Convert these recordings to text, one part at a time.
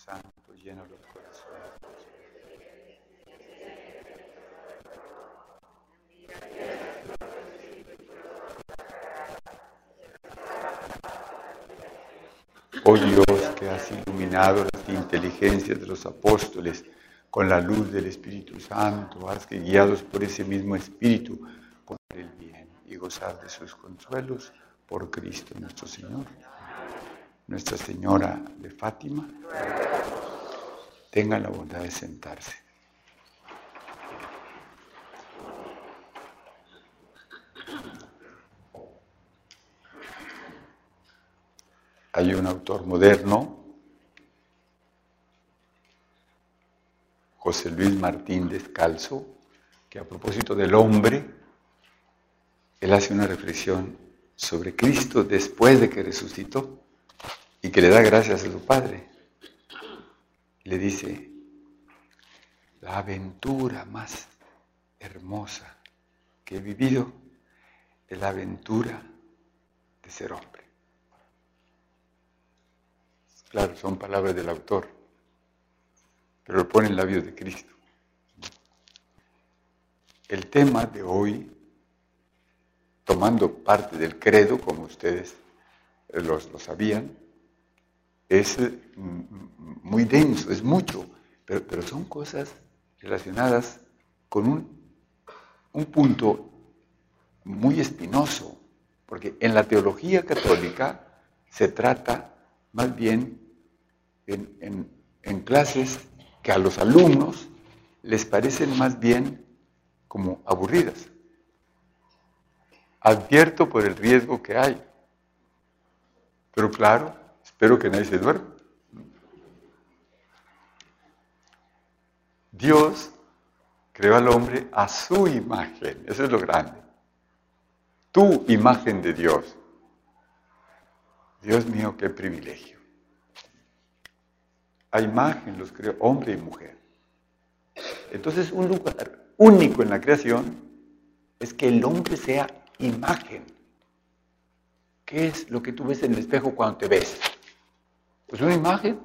Santo, llena los corazones. Oh Dios, que has iluminado las inteligencias de los apóstoles con la luz del Espíritu Santo, haz que guiados por ese mismo Espíritu, poner el bien y gozar de sus consuelos por Cristo nuestro Señor. Nuestra Señora de Fátima, tenga la bondad de sentarse. Hay un autor moderno, José Luis Martín Descalzo, que a propósito del hombre, él hace una reflexión sobre Cristo después de que resucitó y que le da gracias a su Padre. Le dice, la aventura más hermosa que he vivido es la aventura de ser hombre. Claro, son palabras del autor, pero lo pone en labios de Cristo. El tema de hoy, tomando parte del credo, como ustedes lo, sabían, es mm, muy denso, es mucho, pero, pero son cosas relacionadas con un, un punto muy espinoso, porque en la teología católica se trata más bien en, clases que a los alumnos les parecen más bien como aburridas. Advierto por el riesgo que hay. Pero claro, espero que nadie se duerma. Dios creó al hombre a su imagen. Eso es lo grande. Tu imagen de Dios. Dios mío, qué privilegio a imagen los creó hombre y mujer. Entonces, un lugar único en la creación es que el hombre sea imagen. ¿Qué es lo que tú ves en el espejo cuando te ves? Pues una imagen.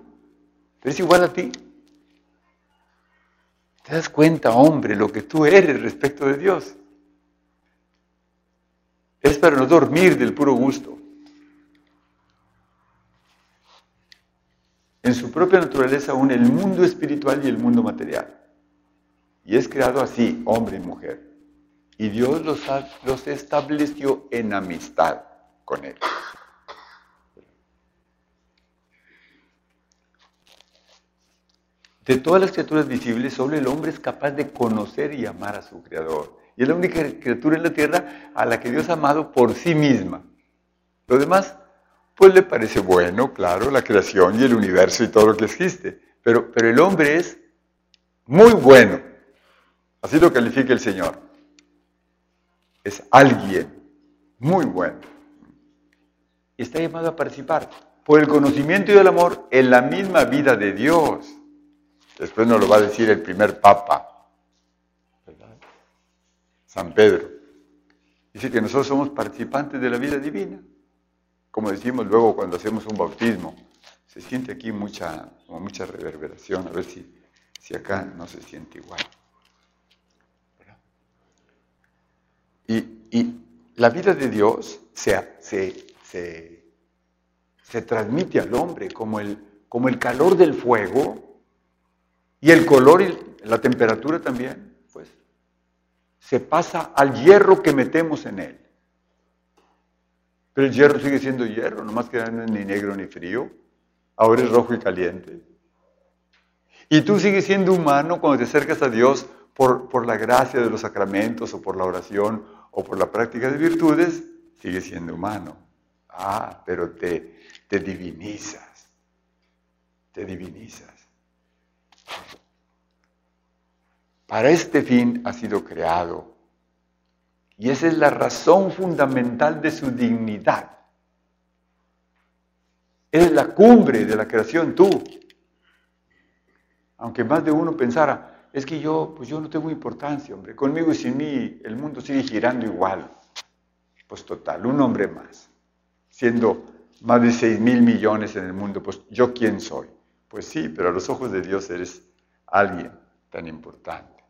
es igual a ti. ¿Te das cuenta, hombre, lo que tú eres respecto de Dios? Es para no dormir del puro gusto. en su propia naturaleza une el mundo espiritual y el mundo material. Y es creado así, hombre y mujer. Y Dios los, los estableció en amistad con Él. De todas las criaturas visibles, solo el hombre es capaz de conocer y amar a su Creador. Y es la única criatura en la tierra a la que Dios ha amado por sí misma. Lo demás pues le parece bueno, claro, la creación y el universo y todo lo que existe. Pero, pero el hombre es muy bueno. Así lo califica el Señor. Es alguien muy bueno. Y está llamado a participar por el conocimiento y el amor en la misma vida de Dios. Después nos lo va a decir el primer Papa, San Pedro. Dice que nosotros somos participantes de la vida divina como decimos luego cuando hacemos un bautismo, se siente aquí mucha, mucha reverberación, a ver si, si acá no se siente igual. Y, la vida de Dios se, se, se, transmite al hombre como el, como el calor del fuego y el color y la temperatura también, pues, se pasa al hierro que metemos en él. Pero el hierro sigue siendo hierro, nomás que no ni negro ni frío. Ahora es rojo y caliente. Y tú sigues siendo humano cuando te acercas a Dios por, por la gracia de los sacramentos o por la oración o por la práctica de virtudes, sigues siendo humano. Ah, pero te, te divinizas. Te divinizas. Para este fin ha sido creado y esa es la razón fundamental de su dignidad. Es la cumbre de la creación, tú. Aunque más de uno pensara, es que yo, pues yo no tengo importancia, hombre. Conmigo y sin mí el mundo sigue girando igual. Pues total, un hombre más. Siendo más de 6 mil millones en el mundo, pues yo quién soy. Pues sí, pero a los ojos de Dios eres alguien tan importante.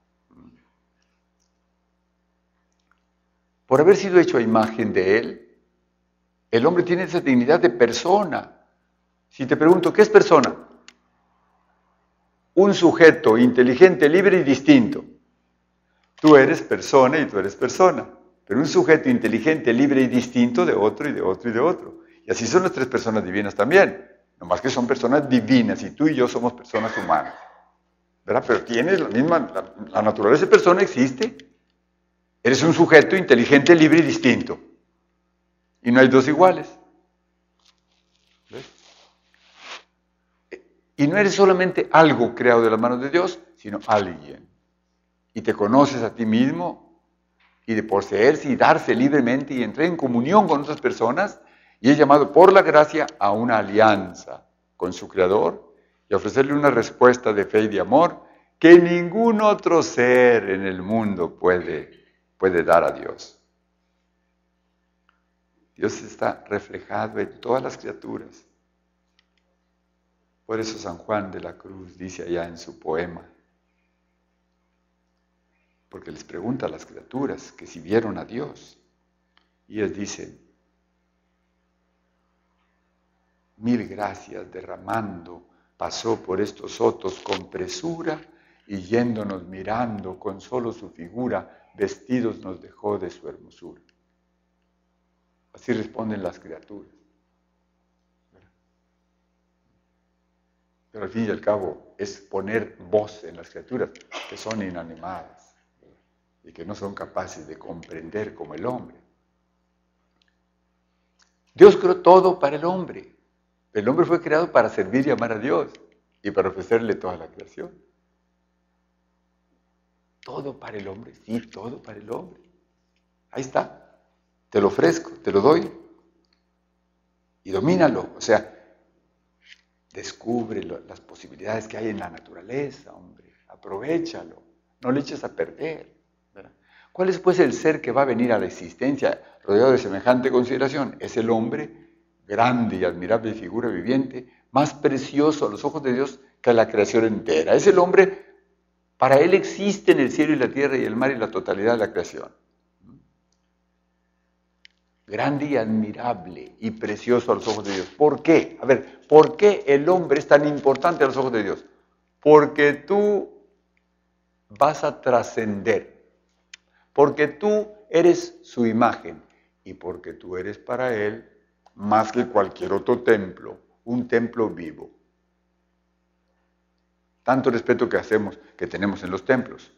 Por haber sido hecho a imagen de Él, el hombre tiene esa dignidad de persona. Si te pregunto, ¿qué es persona? Un sujeto inteligente, libre y distinto. Tú eres persona y tú eres persona, pero un sujeto inteligente, libre y distinto de otro y de otro y de otro. Y así son las tres personas divinas también. Nomás que son personas divinas y tú y yo somos personas humanas. ¿Verdad? Pero tienes la misma, la, naturaleza de persona existe. Eres un sujeto inteligente, libre y distinto. Y no hay dos iguales. Y no eres solamente algo creado de las manos de Dios, sino alguien. Y te conoces a ti mismo y de poseerse y darse libremente y entrar en comunión con otras personas y es llamado por la gracia a una alianza con su Creador y ofrecerle una respuesta de fe y de amor que ningún otro ser en el mundo puede, puede dar a Dios. Dios está reflejado en todas las criaturas. Por eso San Juan de la Cruz dice allá en su poema, porque les pregunta a las criaturas que si vieron a Dios, y ellos dicen, mil gracias derramando, pasó por estos sotos con presura y yéndonos mirando con solo su figura, vestidos nos dejó de su hermosura. Así responden las criaturas. Pero al fin y al cabo es poner voz en las criaturas que son inanimadas y que no son capaces de comprender como el hombre. Dios creó todo para el hombre. El hombre fue creado para servir y amar a Dios y para ofrecerle toda la creación. Todo para el hombre, sí, todo para el hombre. Ahí está. Te lo ofrezco, te lo doy. Y domínalo. O sea, descubre las posibilidades que hay en la naturaleza, hombre. Aprovechalo. No le eches a perder. ¿Cuál es pues el ser que va a venir a la existencia rodeado de semejante consideración? Es el hombre grande y admirable figura viviente, más precioso a los ojos de Dios que la creación entera. Es el hombre, para él existe en el cielo y la tierra y el mar y la totalidad de la creación. Grande y admirable y precioso a los ojos de Dios. ¿Por qué? A ver, ¿por qué el hombre es tan importante a los ojos de Dios? Porque tú vas a trascender, porque tú eres su imagen y porque tú eres para él más que cualquier otro templo, un templo vivo. Tanto respeto que hacemos, que tenemos en los templos.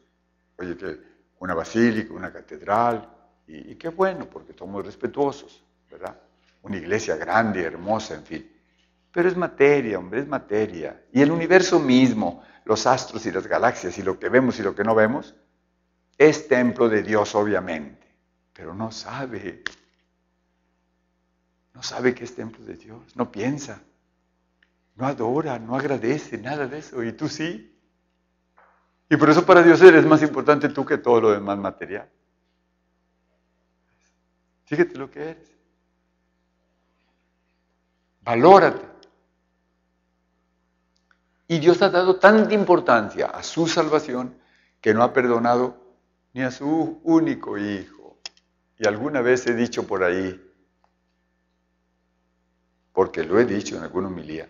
Oye, que una basílica, una catedral, y, qué bueno, porque somos respetuosos, ¿verdad? Una iglesia grande, hermosa, en fin. Pero es materia, hombre, es materia. Y el universo mismo, los astros y las galaxias, y lo que vemos y lo que no vemos, es templo de Dios, obviamente. Pero no sabe no sabe que es templo de Dios, no piensa, no adora, no agradece, nada de eso. Y tú sí. Y por eso para Dios eres más importante tú que todo lo demás material. Fíjate lo que eres. Valórate. Y Dios ha dado tanta importancia a su salvación que no ha perdonado ni a su único hijo. Y alguna vez he dicho por ahí, porque lo he dicho en alguna homilía.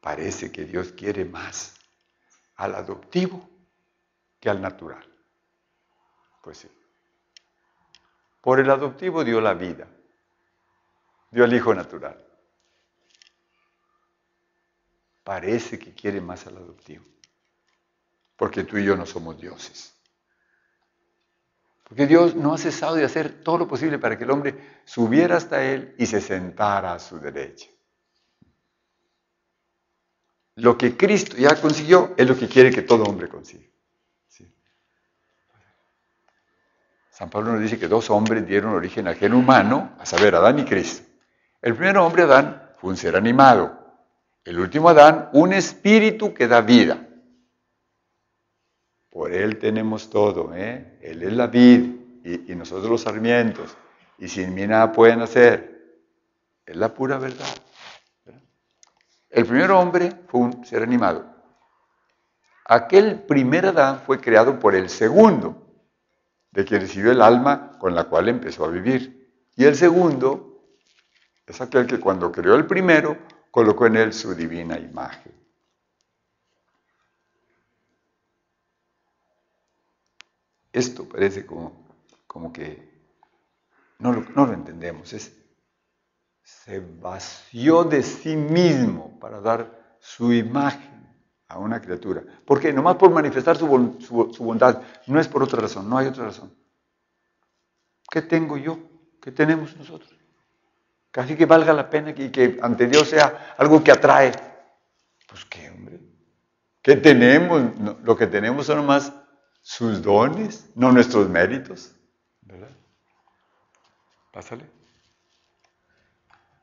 Parece que Dios quiere más al adoptivo que al natural. Pues sí. Por el adoptivo dio la vida, dio al hijo natural. Parece que quiere más al adoptivo, porque tú y yo no somos dioses. Porque Dios no ha cesado de hacer todo lo posible para que el hombre subiera hasta Él y se sentara a su derecha. Lo que Cristo ya consiguió es lo que quiere que todo hombre consiga. San Pablo nos dice que dos hombres dieron origen al gen humano, a saber, Adán y Cristo. El primer hombre, Adán, fue un ser animado. El último Adán, un espíritu que da vida. Por Él tenemos todo, ¿eh? Él es la vid y, nosotros los sarmientos. y sin mí nada pueden hacer. Es la pura verdad. El primer hombre fue un ser animado. Aquel primer Adán fue creado por el segundo, de quien recibió el alma con la cual empezó a vivir. Y el segundo es aquel que cuando creó el primero, colocó en él su divina imagen. Esto parece como, como que no lo, no lo entendemos. Es, se vació de sí mismo para dar su imagen a una criatura. ¿Por qué? Nomás por manifestar su, bondad. No es por otra razón, no hay otra razón. ¿Qué tengo yo? ¿Qué tenemos nosotros? Casi que valga la pena y que ante Dios sea algo que atrae. Pues qué, hombre. ¿Qué tenemos? lo que tenemos son nomás sus dones, no nuestros méritos. ¿Verdad? Pásale.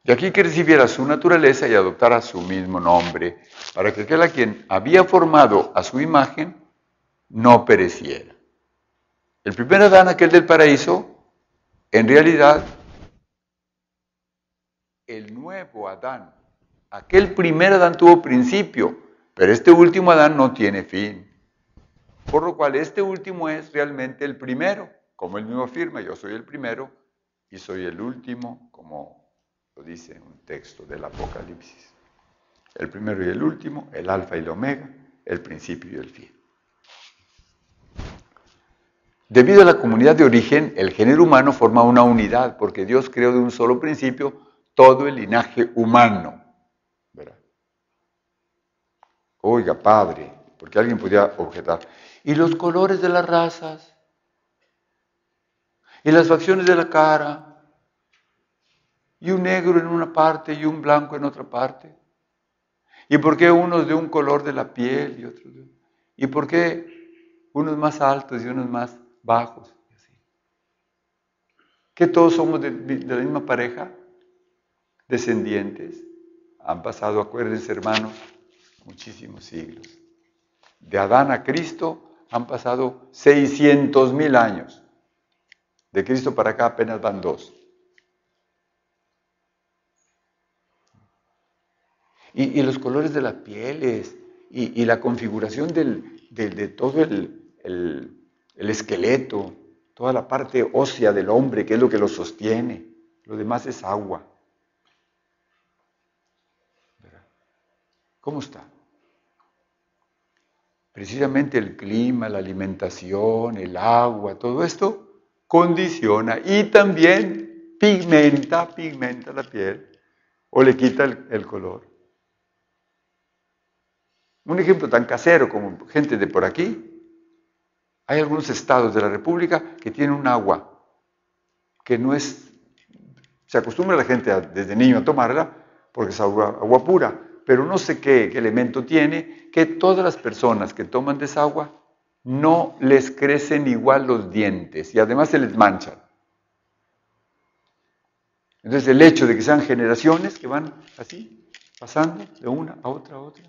De aquí que recibiera su naturaleza y adoptara su mismo nombre, para que aquel a quien había formado a su imagen no pereciera. El primer Adán, aquel del paraíso, en realidad, el nuevo Adán, aquel primer Adán tuvo principio, pero este último Adán no tiene fin. Por lo cual este último es realmente el primero, como él mismo afirma, yo soy el primero y soy el último, como lo dice un texto del Apocalipsis. El primero y el último, el alfa y el omega, el principio y el fin. Debido a la comunidad de origen, el género humano forma una unidad, porque Dios creó de un solo principio todo el linaje humano. Oiga, padre, porque alguien podría objetar. ¿Y los colores de las razas? ¿Y las facciones de la cara? y un negro en una parte y un blanco en otra parte? ¿Y por qué unos de un color de la piel y otros de... ¿Y por qué unos más altos y unos más bajos? ¿Que todos somos de, de la misma pareja? Descendientes. Han pasado, acuérdense hermanos, muchísimos siglos. De Adán a Cristo han pasado 600 mil años. De Cristo para acá apenas van dos. y, los colores de las pieles y, la configuración de, todo el, esqueleto, toda la parte ósea del hombre, que es lo que lo sostiene. Lo demás es agua. ¿Cómo está? Precisamente el clima, la alimentación, el agua, todo esto condiciona y también pigmenta, pigmenta la piel o le quita el color. Un ejemplo tan casero como gente de por aquí. Hay algunos estados de la República que tienen un agua que no es, se acostumbra la gente desde niño a tomarla porque es agua, agua pura, pero no sé qué, elemento tiene que todas las personas que toman de esa agua no les crecen igual los dientes y además se les manchan. Entonces el hecho de que sean generaciones que van así, pasando de una a otra a otra,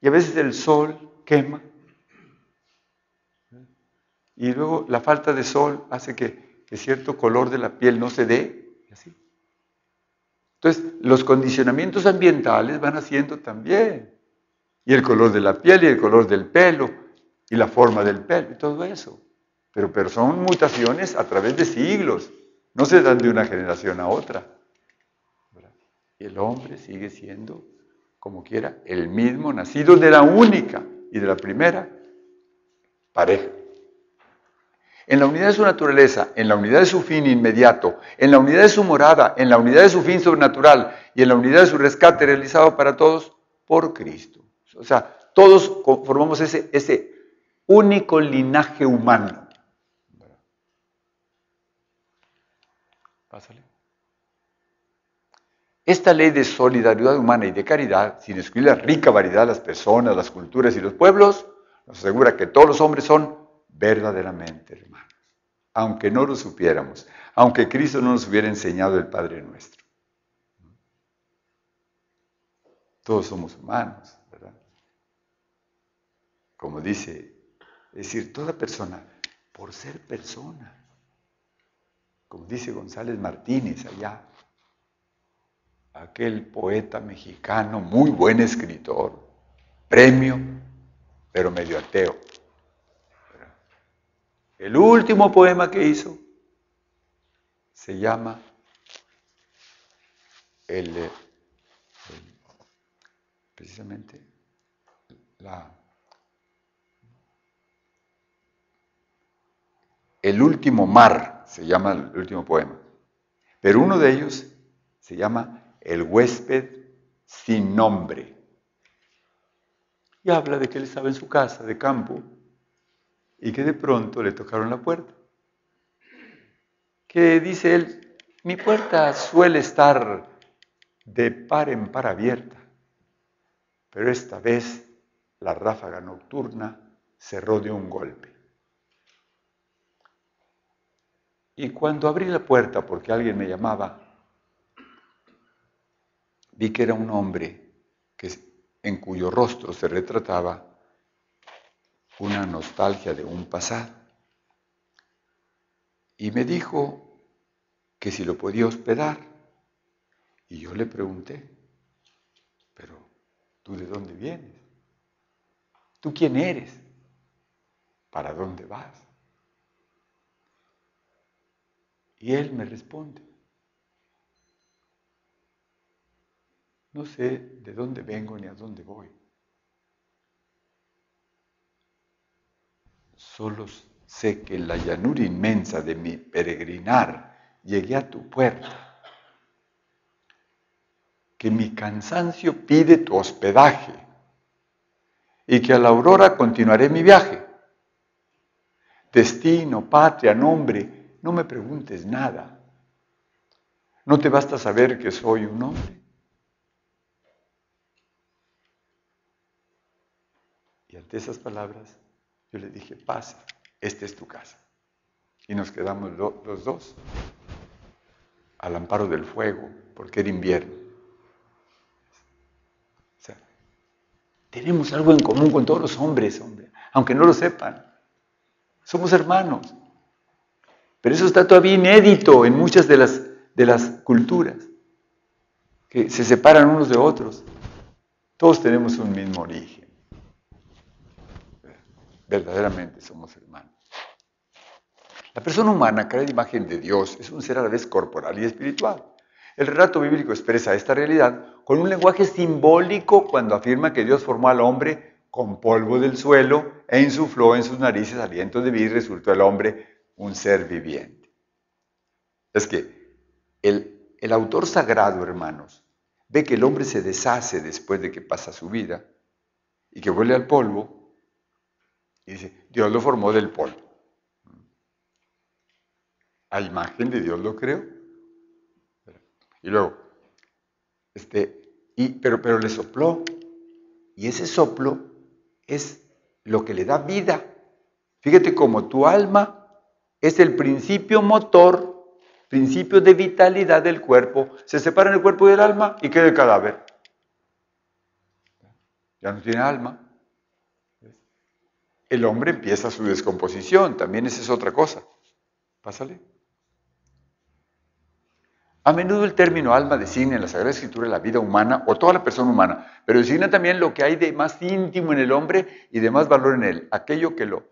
y a veces el sol quema. Y luego la falta de sol hace que, cierto color de la piel no se dé. así. Entonces, los condicionamientos ambientales van haciendo también. Y el color de la piel y el color del pelo y la forma del pelo y todo eso. Pero, son mutaciones a través de siglos. No se dan de una generación a otra. Y el hombre sigue siendo como quiera, el mismo, nacido de la única y de la primera pareja. En la unidad de su naturaleza, en la unidad de su fin inmediato, en la unidad de su morada, en la unidad de su fin sobrenatural y en la unidad de su rescate realizado para todos por Cristo. O sea, todos formamos ese, ese único linaje humano. Pásale. Esta ley de solidaridad humana y de caridad, sin excluir la rica variedad de las personas, las culturas y los pueblos, nos asegura que todos los hombres son verdaderamente hermanos, aunque no lo supiéramos, aunque Cristo no nos hubiera enseñado el Padre nuestro. Todos somos humanos, ¿verdad? Como dice, es decir, toda persona, por ser persona, como dice González Martínez allá, aquel poeta mexicano, muy buen escritor, premio, pero medio ateo. El último poema que hizo se llama el, precisamente la, el último mar, se llama el último poema. Pero uno de ellos se llama El huésped sin nombre. Y habla de que él estaba en su casa de campo y que de pronto le tocaron la puerta. Que dice él, mi puerta suele estar de par en par abierta, pero esta vez la ráfaga nocturna cerró de un golpe. Y cuando abrí la puerta porque alguien me llamaba, vi que era un hombre que, en cuyo rostro se retrataba una nostalgia de un pasado. Y me dijo que si lo podía hospedar. Y yo le pregunté, pero ¿tú de dónde vienes? ¿Tú quién eres? ¿Para dónde vas? Y él me responde, no sé de dónde vengo ni a dónde voy. Solo sé que en la llanura inmensa de mi peregrinar llegué a tu puerta, que mi cansancio pide tu hospedaje y que a la aurora continuaré mi viaje. Destino, patria, nombre, no me preguntes nada. ¿No te basta saber que soy un hombre? Y ante esas palabras yo le dije, pasa, esta es tu casa. Y nos quedamos los dos al amparo del fuego, porque era invierno. O sea, tenemos algo en común con todos los hombres, hombre, aunque no lo sepan. Somos hermanos. Pero eso está todavía inédito en muchas de las, de las culturas, que se separan unos de otros. Todos tenemos un mismo origen verdaderamente somos hermanos. La persona humana, creada imagen de Dios, es un ser a la vez corporal y espiritual. El relato bíblico expresa esta realidad con un lenguaje simbólico cuando afirma que Dios formó al hombre con polvo del suelo e insufló en sus narices aliento de vida y resultó el hombre un ser viviente. Es que el, el autor sagrado, hermanos, ve que el hombre se deshace después de que pasa su vida y que vuelve al polvo y dice, Dios lo formó del polvo. A imagen de Dios lo creó. Y luego, este, y, pero, pero le sopló. Y ese soplo es lo que le da vida. Fíjate cómo tu alma es el principio motor, principio de vitalidad del cuerpo. Se separa el cuerpo del alma y queda el cadáver. Ya no tiene alma el hombre empieza su descomposición, también esa es otra cosa. Pásale. A menudo el término alma designa en la Sagrada Escritura la vida humana o toda la persona humana, pero designa también lo que hay de más íntimo en el hombre y de más valor en él, aquello que lo,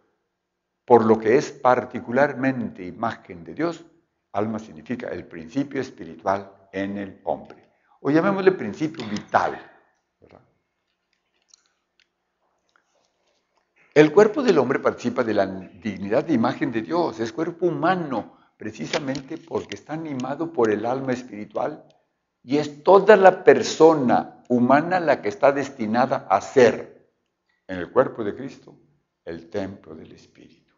por lo que es particularmente imagen de Dios, alma significa el principio espiritual en el hombre. O llamémosle principio vital. El cuerpo del hombre participa de la dignidad de imagen de Dios, es cuerpo humano, precisamente porque está animado por el alma espiritual y es toda la persona humana la que está destinada a ser en el cuerpo de Cristo el templo del Espíritu.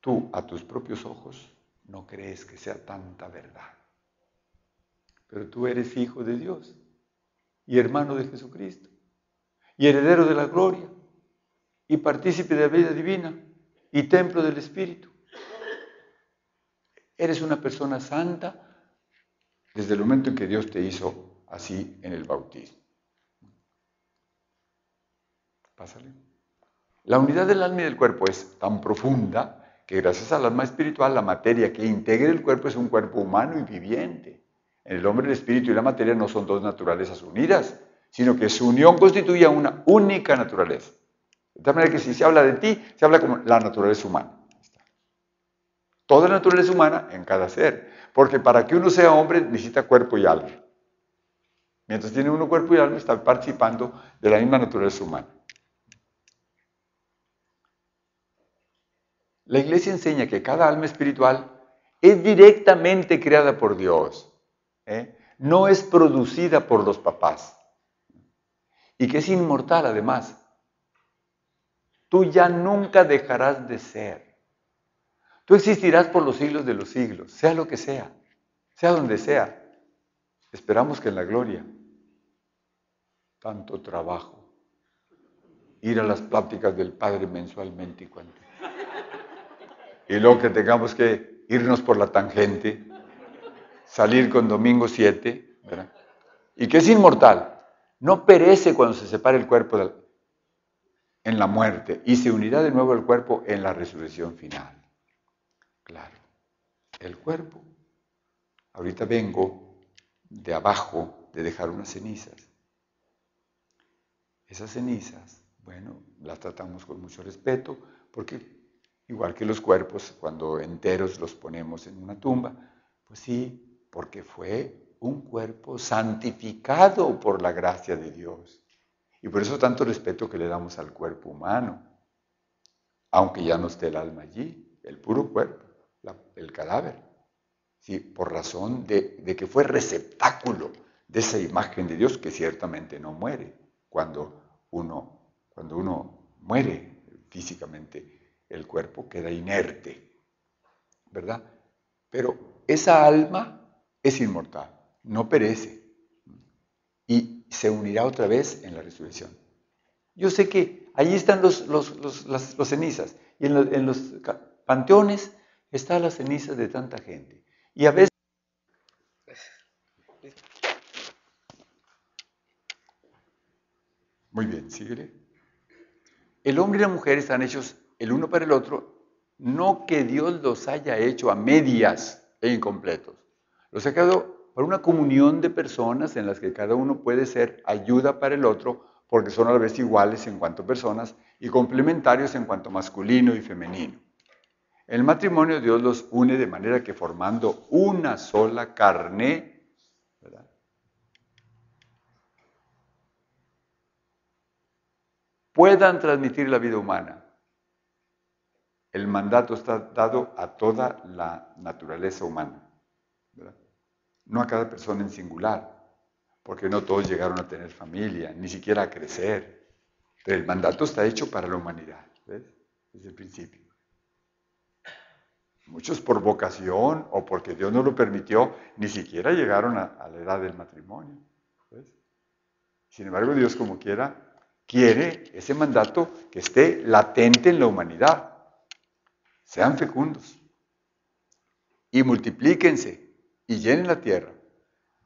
Tú a tus propios ojos no crees que sea tanta verdad, pero tú eres hijo de Dios y hermano de Jesucristo y heredero de la gloria y partícipe de la vida divina y templo del Espíritu. Eres una persona santa desde el momento en que Dios te hizo así en el bautismo. Pásale. La unidad del alma y del cuerpo es tan profunda que gracias al alma espiritual, la materia que integra el cuerpo es un cuerpo humano y viviente. En el hombre, el espíritu y la materia no son dos naturalezas unidas, sino que su unión constituye una única naturaleza. De tal manera que si se habla de ti, se habla como la naturaleza humana. Toda la naturaleza humana en cada ser. Porque para que uno sea hombre necesita cuerpo y alma. Mientras tiene uno cuerpo y alma, está participando de la misma naturaleza humana. La iglesia enseña que cada alma espiritual es directamente creada por Dios, ¿eh? no es producida por los papás y que es inmortal además. Tú ya nunca dejarás de ser. Tú existirás por los siglos de los siglos, sea lo que sea, sea donde sea. Esperamos que en la gloria, tanto trabajo, ir a las pláticas del Padre mensualmente y cuánto y luego que tengamos que irnos por la tangente, salir con domingo 7, y que es inmortal, no perece cuando se separe el cuerpo en la muerte y se unirá de nuevo el cuerpo en la resurrección final. Claro, el cuerpo. Ahorita vengo de abajo de dejar unas cenizas. Esas cenizas, bueno, las tratamos con mucho respeto porque igual que los cuerpos, cuando enteros los ponemos en una tumba, pues sí, porque fue un cuerpo santificado por la gracia de Dios. Y por eso tanto respeto que le damos al cuerpo humano, aunque ya no esté el alma allí, el puro cuerpo, el cadáver. Sí, por razón de, de que fue receptáculo de esa imagen de Dios que ciertamente no muere cuando uno, cuando uno muere físicamente el cuerpo queda inerte, ¿verdad? Pero esa alma es inmortal, no perece y se unirá otra vez en la resurrección. Yo sé que allí están los, las, cenizas y en, en, los panteones están las cenizas de tanta gente. Y a veces... Muy bien, síguele. El hombre y la mujer están hechos el uno para el otro, no que Dios los haya hecho a medias e incompletos. Los ha creado para una comunión de personas en las que cada uno puede ser ayuda para el otro, porque son a la vez iguales en cuanto a personas y complementarios en cuanto a masculino y femenino. El matrimonio Dios los une de manera que formando una sola carne, puedan transmitir la vida humana. El mandato está dado a toda la naturaleza humana, no a cada persona en singular, porque no todos llegaron a tener familia, ni siquiera a crecer. Pero el mandato está hecho para la humanidad, ¿ves? Desde el principio. Muchos por vocación o porque Dios no lo permitió, ni siquiera llegaron a, la edad del matrimonio. Sin embargo, Dios como quiera, quiere ese mandato que esté latente en la humanidad sean fecundos y multiplíquense y llenen la tierra.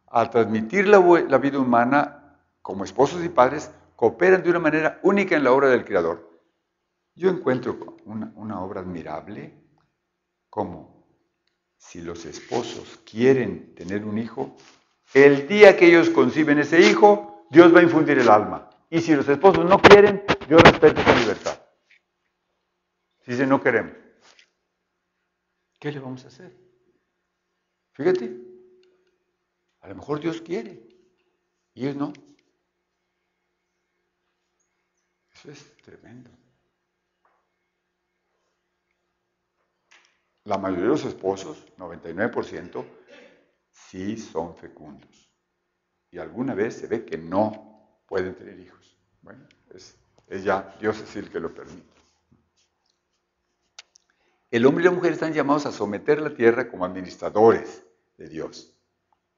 Al transmitir la, vida humana como esposos y padres, cooperan de una manera única en la obra del Creador. Yo encuentro una, obra admirable como si los esposos quieren tener un hijo, el día que ellos conciben ese hijo, Dios va a infundir el alma. Y si los esposos no quieren, Dios respeta su libertad. Si dice no queremos. ¿Qué le vamos a hacer? Fíjate, a lo mejor Dios quiere y ellos no. Eso es tremendo. La mayoría de los esposos, 99%, sí son fecundos. Y alguna vez se ve que no pueden tener hijos. Bueno, es ya Dios es el que lo permite. El hombre y la mujer están llamados a someter la tierra como administradores de Dios.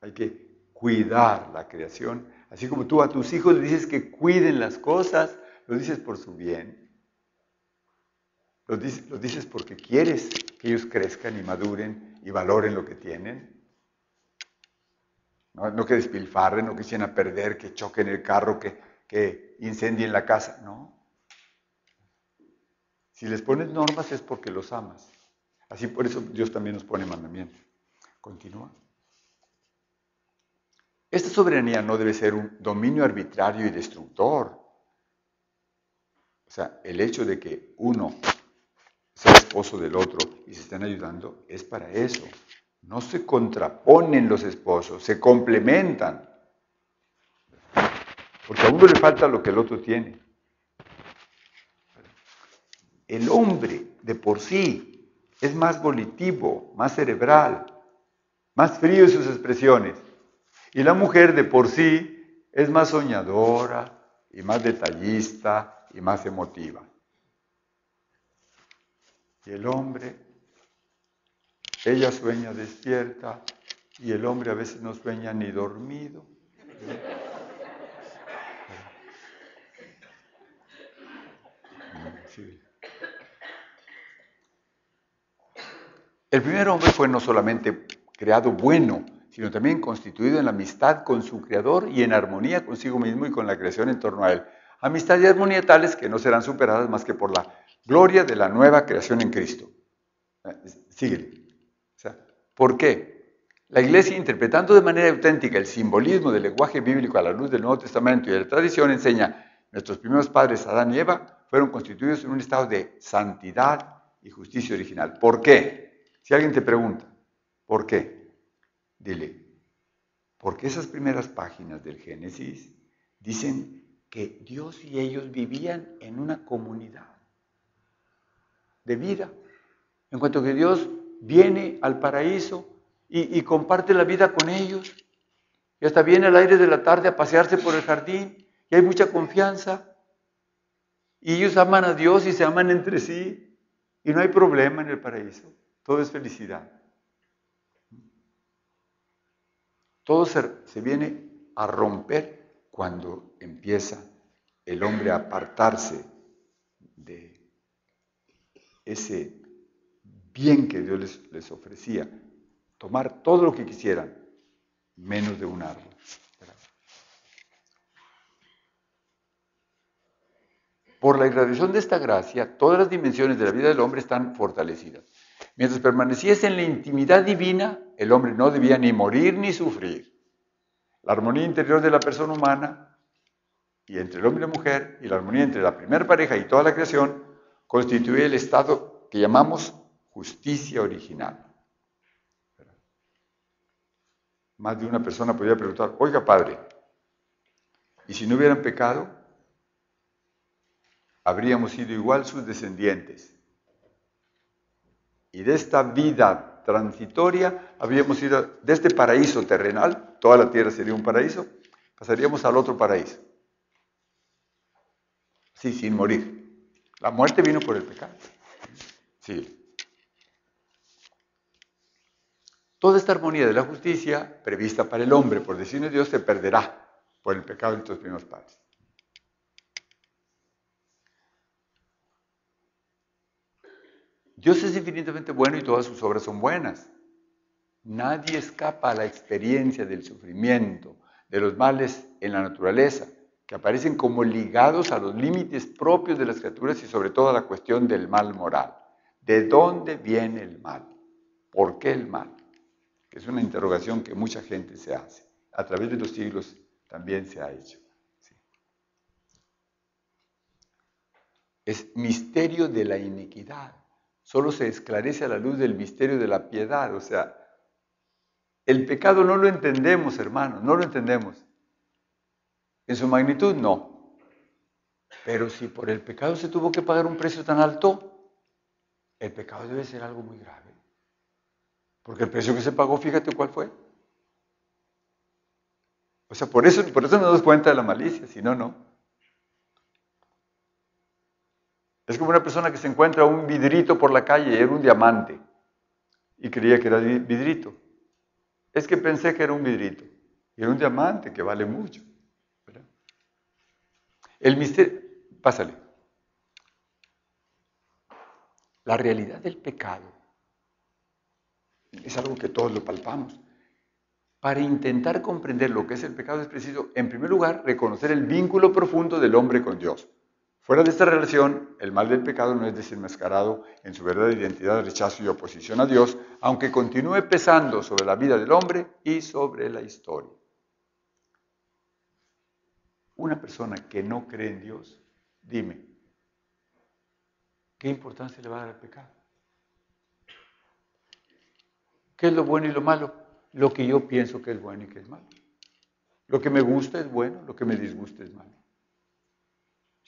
Hay que cuidar la creación. Así como tú a tus hijos le dices que cuiden las cosas, lo dices por su bien. Lo dices, porque quieres que ellos crezcan y maduren y valoren lo que tienen. No, que despilfarren, no que echen a perder, que choquen el carro, que, que incendien la casa. No. Si les pones normas es porque los amas. Así por eso Dios también nos pone mandamientos. Continúa. Esta soberanía no debe ser un dominio arbitrario y destructor. O sea, el hecho de que uno sea esposo del otro y se estén ayudando es para eso. No se contraponen los esposos, se complementan. Porque a uno le falta lo que el otro tiene. El hombre de por sí es más volitivo, más cerebral, más frío en sus expresiones. Y la mujer de por sí es más soñadora y más detallista y más emotiva. Y el hombre, ella sueña despierta y el hombre a veces no sueña ni dormido. El primer hombre fue no solamente creado bueno, sino también constituido en la amistad con su Creador y en armonía consigo mismo y con la creación en torno a Él. Amistad y armonía tales que no serán superadas más que por la gloria de la nueva creación en Cristo. Eh, Sigue. ¿Por qué? La Iglesia, interpretando de manera auténtica el simbolismo del lenguaje bíblico a la luz del Nuevo Testamento y de la tradición, enseña, nuestros primeros padres, Adán y Eva, fueron constituidos en un estado de santidad y justicia original. ¿Por qué? Si alguien te pregunta, ¿por qué? Dile, porque esas primeras páginas del Génesis dicen que Dios y ellos vivían en una comunidad de vida. En cuanto que Dios viene al paraíso y, comparte la vida con ellos, y hasta viene al aire de la tarde a pasearse por el jardín, y hay mucha confianza, y ellos aman a Dios y se aman entre sí, y no hay problema en el paraíso, todo es felicidad. Todo se, viene a romper cuando empieza el hombre a apartarse de ese bien que Dios les, les, ofrecía, tomar todo lo que quisieran, menos de un árbol. Por la irradiación de esta gracia, todas las dimensiones de la vida del hombre están fortalecidas. Mientras permaneciese en la intimidad divina, el hombre no debía ni morir ni sufrir. La armonía interior de la persona humana y entre el hombre y la mujer, y la armonía entre la primera pareja y toda la creación, constituye el estado que llamamos justicia original. Más de una persona podría preguntar, oiga padre, ¿y si no hubieran pecado? Habríamos sido igual sus descendientes y de esta vida transitoria habríamos ido de este paraíso terrenal, toda la tierra sería un paraíso, pasaríamos al otro paraíso. Sí, sin morir. La muerte vino por el pecado. Sí. Toda esta armonía de la justicia prevista para el hombre por decisión de Dios se perderá por el pecado de tus primeros padres. Dios es infinitamente bueno y todas sus obras son buenas. Nadie escapa a la experiencia del sufrimiento, de los males en la naturaleza, que aparecen como ligados a los límites propios de las criaturas y sobre todo a la cuestión del mal moral. ¿De dónde viene el mal? ¿Por qué el mal? Que es una interrogación que mucha gente se hace. A través de los siglos también se ha hecho. Es misterio de la iniquidad solo se esclarece a la luz del misterio de la piedad. O sea, el pecado no lo entendemos, hermanos, no lo entendemos. En su magnitud, no. Pero si por el pecado se tuvo que pagar un precio tan alto, el pecado debe ser algo muy grave. Porque el precio que se pagó, fíjate cuál fue. O sea, por eso, por eso nos damos cuenta de la malicia, si no, no. Es como una persona que se encuentra un vidrito por la calle y era un diamante y creía que era vidrito. Es que pensé que era un vidrito y era un diamante que vale mucho. El misterio, pásale. La realidad del pecado es algo que todos lo palpamos. Para intentar comprender lo que es el pecado es preciso, en primer lugar, reconocer el vínculo profundo del hombre con Dios Fuera de esta relación, el mal del pecado no es desenmascarado en su verdadera identidad, rechazo y oposición a Dios, aunque continúe pesando sobre la vida del hombre y sobre la historia. Una persona que no cree en Dios, dime, ¿qué importancia le va a dar al pecado? ¿Qué es lo bueno y lo malo? Lo que yo pienso que es bueno y que es malo. Lo que me gusta es bueno, lo que me disgusta es malo.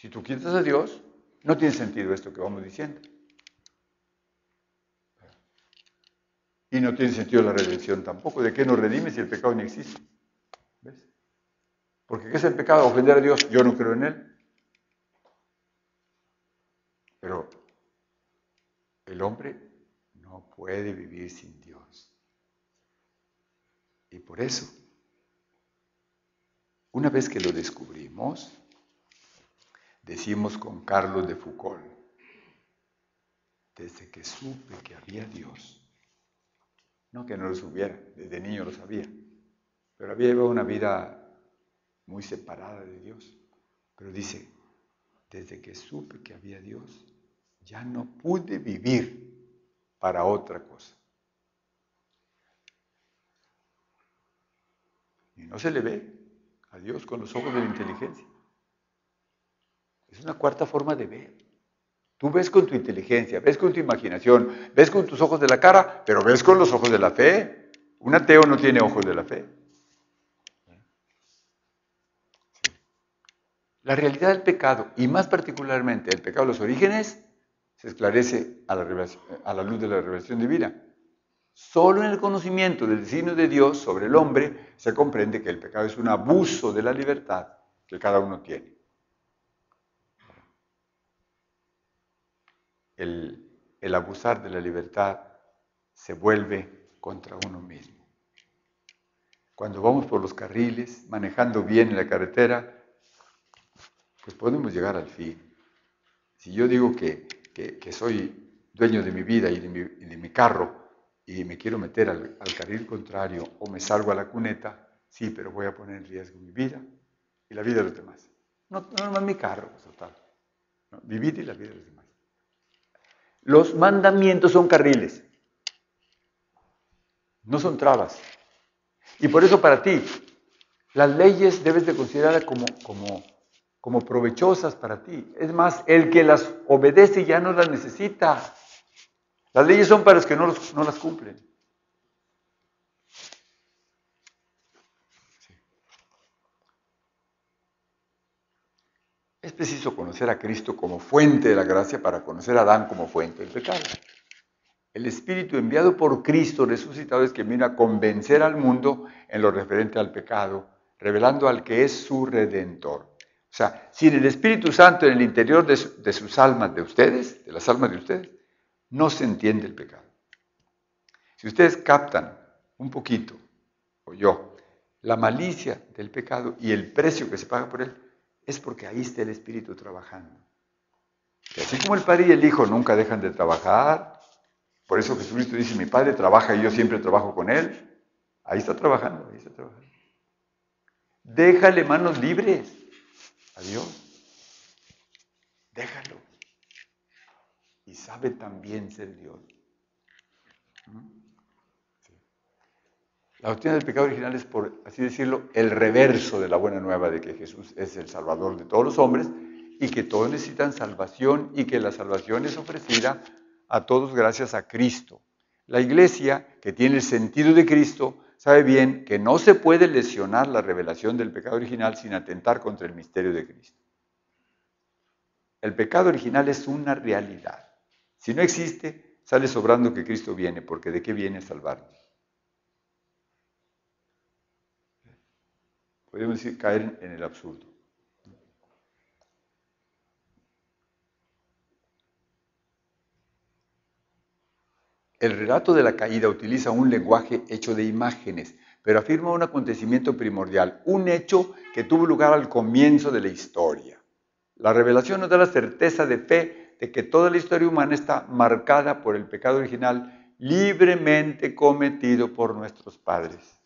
Si tú quitas a Dios, no tiene sentido esto que vamos diciendo. Y no tiene sentido la redención tampoco. ¿De qué nos redime si el pecado no existe? ¿Ves? Porque ¿qué es el pecado? Ofender a Dios. Yo no creo en Él. Pero el hombre no puede vivir sin Dios. Y por eso, una vez que lo descubrimos, Decimos con Carlos de Foucault, desde que supe que había Dios, no que no lo supiera, desde niño lo sabía, pero había llevado una vida muy separada de Dios. Pero dice, desde que supe que había Dios, ya no pude vivir para otra cosa. Y no se le ve a Dios con los ojos de la inteligencia. Es una cuarta forma de ver. Tú ves con tu inteligencia, ves con tu imaginación, ves con tus ojos de la cara, pero ves con los ojos de la fe. Un ateo no tiene ojos de la fe. La realidad del pecado, y más particularmente el pecado de los orígenes, se esclarece a la, luz de la revelación divina. Solo en el conocimiento del destino de Dios sobre el hombre se comprende que el pecado es un abuso de la libertad que cada uno tiene. El, abusar de la libertad se vuelve contra uno mismo. Cuando vamos por los carriles, manejando bien en la carretera, pues podemos llegar al fin. Si yo digo que, soy dueño de mi vida y de mi, carro y me quiero meter al, carril contrario o me salgo a la cuneta, sí, pero voy a poner en riesgo mi vida y la vida de los demás. No, no más mi carro, pues, total. mi vida y la vida de los demás. Los mandamientos son carriles, no son trabas. Y por eso para ti, las leyes debes de considerarlas como, como, como provechosas para ti. Es más, el que las obedece ya no las necesita. Las leyes son para los que no, no las cumplen. Es preciso conocer a Cristo como fuente de la gracia para conocer a Adán como fuente del pecado. El Espíritu enviado por Cristo resucitado es que viene a convencer al mundo en lo referente al pecado, revelando al que es su redentor. O sea, sin el Espíritu Santo en el interior de sus almas, de ustedes, de las almas de ustedes, no se entiende el pecado. Si ustedes captan un poquito, o yo, la malicia del pecado y el precio que se paga por él, es porque ahí está el Espíritu trabajando. Y así como el Padre y el Hijo nunca dejan de trabajar, por eso Jesucristo dice, mi Padre trabaja y yo siempre trabajo con Él, ahí está trabajando, ahí está trabajando. Déjale manos libres a Dios. Déjalo. Y sabe también ser Dios. ¿Mm? La doctrina del pecado original es, por así decirlo, el reverso de la buena nueva de que Jesús es el Salvador de todos los hombres y que todos necesitan salvación y que la salvación es ofrecida a todos gracias a Cristo. La iglesia, que tiene el sentido de Cristo, sabe bien que no se puede lesionar la revelación del pecado original sin atentar contra el misterio de Cristo. El pecado original es una realidad. Si no existe, sale sobrando que Cristo viene, porque ¿de qué viene a salvarnos? Podemos decir, caer en el absurdo. El relato de la caída utiliza un lenguaje hecho de imágenes, pero afirma un acontecimiento primordial, un hecho que tuvo lugar al comienzo de la historia. La revelación nos da la certeza de fe de que toda la historia humana está marcada por el pecado original libremente cometido por nuestros padres,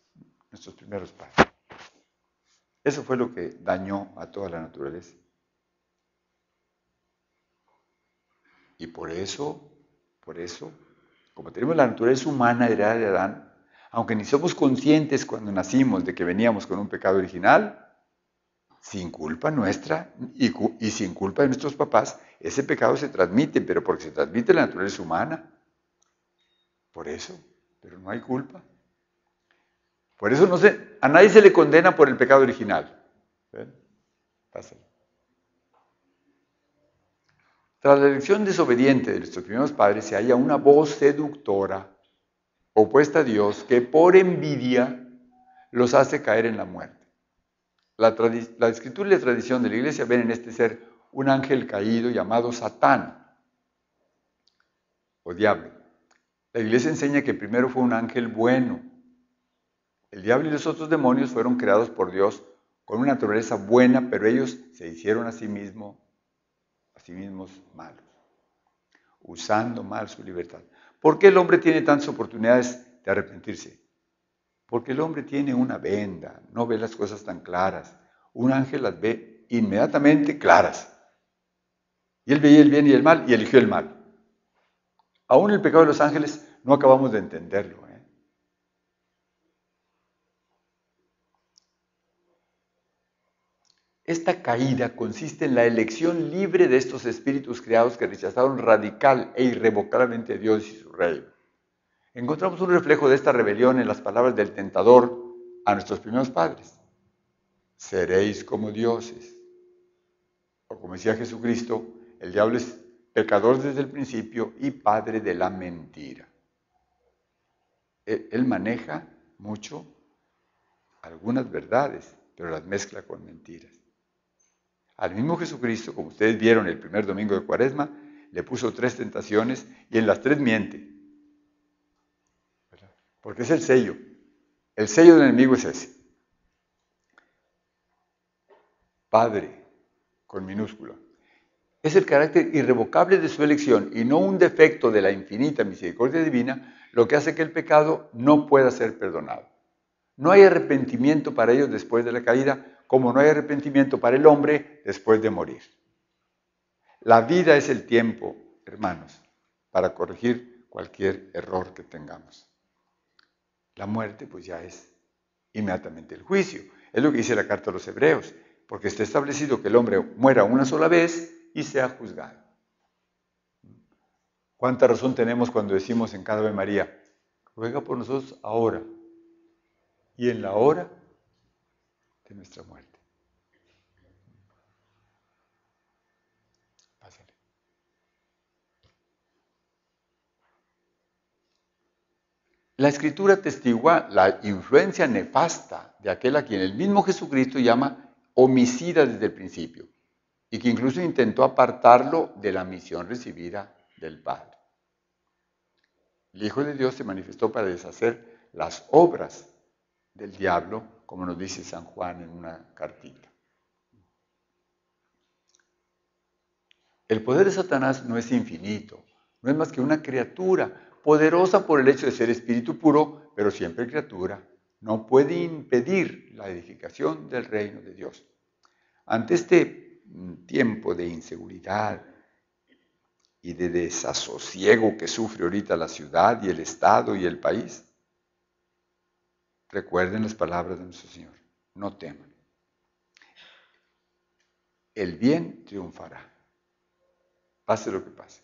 nuestros primeros padres. Eso fue lo que dañó a toda la naturaleza. Y por eso, por eso, como tenemos la naturaleza humana heredada de Adán, aunque ni somos conscientes cuando nacimos de que veníamos con un pecado original, sin culpa nuestra y, y, sin culpa de nuestros papás, ese pecado se transmite, pero porque se transmite la naturaleza humana. Por eso, pero no hay culpa. Por eso no se, a nadie se le condena por el pecado original. Pásale. Tras la elección desobediente de nuestros primeros padres se halla una voz seductora opuesta a Dios que por envidia los hace caer en la muerte. La, la, escritura y la tradición de la iglesia ven en este ser un ángel caído llamado Satán o diablo. La iglesia enseña que primero fue un ángel bueno. El diablo y los otros demonios fueron creados por Dios con una naturaleza buena, pero ellos se hicieron a sí mismos a sí mismos malos, usando mal su libertad. ¿Por qué el hombre tiene tantas oportunidades de arrepentirse? Porque el hombre tiene una venda, no ve las cosas tan claras. Un ángel las ve inmediatamente claras. Y él veía el bien y el mal y eligió el mal. Aún el pecado de los ángeles no acabamos de entenderlo. Esta caída consiste en la elección libre de estos espíritus creados que rechazaron radical e irrevocablemente a Dios y su reino. Encontramos un reflejo de esta rebelión en las palabras del tentador a nuestros primeros padres. Seréis como dioses. O como decía Jesucristo, el diablo es pecador desde el principio y padre de la mentira. Él maneja mucho algunas verdades, pero las mezcla con mentiras. Al mismo Jesucristo, como ustedes vieron el primer domingo de Cuaresma, le puso tres tentaciones y en las tres miente. Porque es el sello. El sello del enemigo es ese. Padre, con minúscula. Es el carácter irrevocable de su elección y no un defecto de la infinita misericordia divina lo que hace que el pecado no pueda ser perdonado. No hay arrepentimiento para ellos después de la caída como no hay arrepentimiento para el hombre después de morir. La vida es el tiempo, hermanos, para corregir cualquier error que tengamos. La muerte, pues ya es inmediatamente el juicio. Es lo que dice la carta a los hebreos, porque está establecido que el hombre muera una sola vez y sea juzgado. ¿Cuánta razón tenemos cuando decimos en cada Ave María, ruega por nosotros ahora y en la hora de nuestra muerte. Pásale. La escritura testigua la influencia nefasta de aquel a quien el mismo Jesucristo llama homicida desde el principio y que incluso intentó apartarlo de la misión recibida del Padre. El Hijo de Dios se manifestó para deshacer las obras del diablo como nos dice San Juan en una cartita. El poder de Satanás no es infinito, no es más que una criatura poderosa por el hecho de ser espíritu puro, pero siempre criatura. No puede impedir la edificación del reino de Dios. Ante este tiempo de inseguridad y de desasosiego que sufre ahorita la ciudad y el Estado y el país, Recuerden las palabras de nuestro Señor. No teman. El bien triunfará. Pase lo que pase.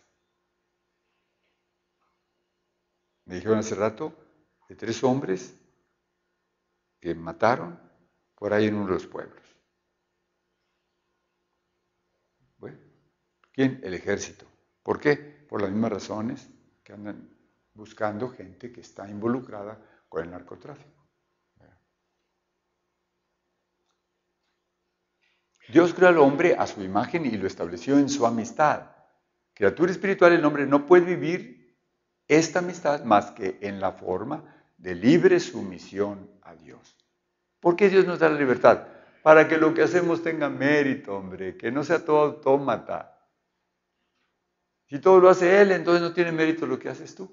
Me dijeron hace rato de tres hombres que mataron por ahí en uno de los pueblos. ¿quién? El ejército. ¿Por qué? Por las mismas razones que andan buscando gente que está involucrada con el narcotráfico. Dios creó al hombre a su imagen y lo estableció en su amistad. Criatura espiritual, el hombre no puede vivir esta amistad más que en la forma de libre sumisión a Dios. ¿Por qué Dios nos da la libertad? Para que lo que hacemos tenga mérito, hombre, que no sea todo autómata. Si todo lo hace Él, entonces no tiene mérito lo que haces tú.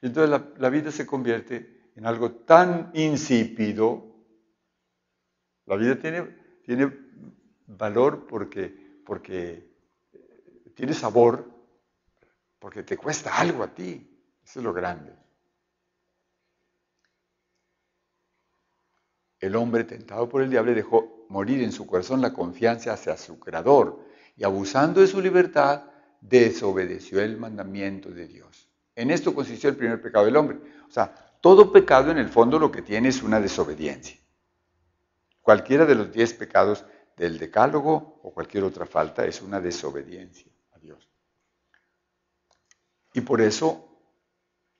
Entonces la, la vida se convierte en algo tan insípido la vida tiene, tiene valor porque, porque tiene sabor porque te cuesta algo a ti. Eso es lo grande. El hombre tentado por el diablo dejó morir en su corazón la confianza hacia su creador y abusando de su libertad desobedeció el mandamiento de Dios. En esto consistió el primer pecado del hombre. O sea, todo pecado en el fondo lo que tiene es una desobediencia. Cualquiera de los diez pecados del decálogo o cualquier otra falta es una desobediencia a Dios. Y por eso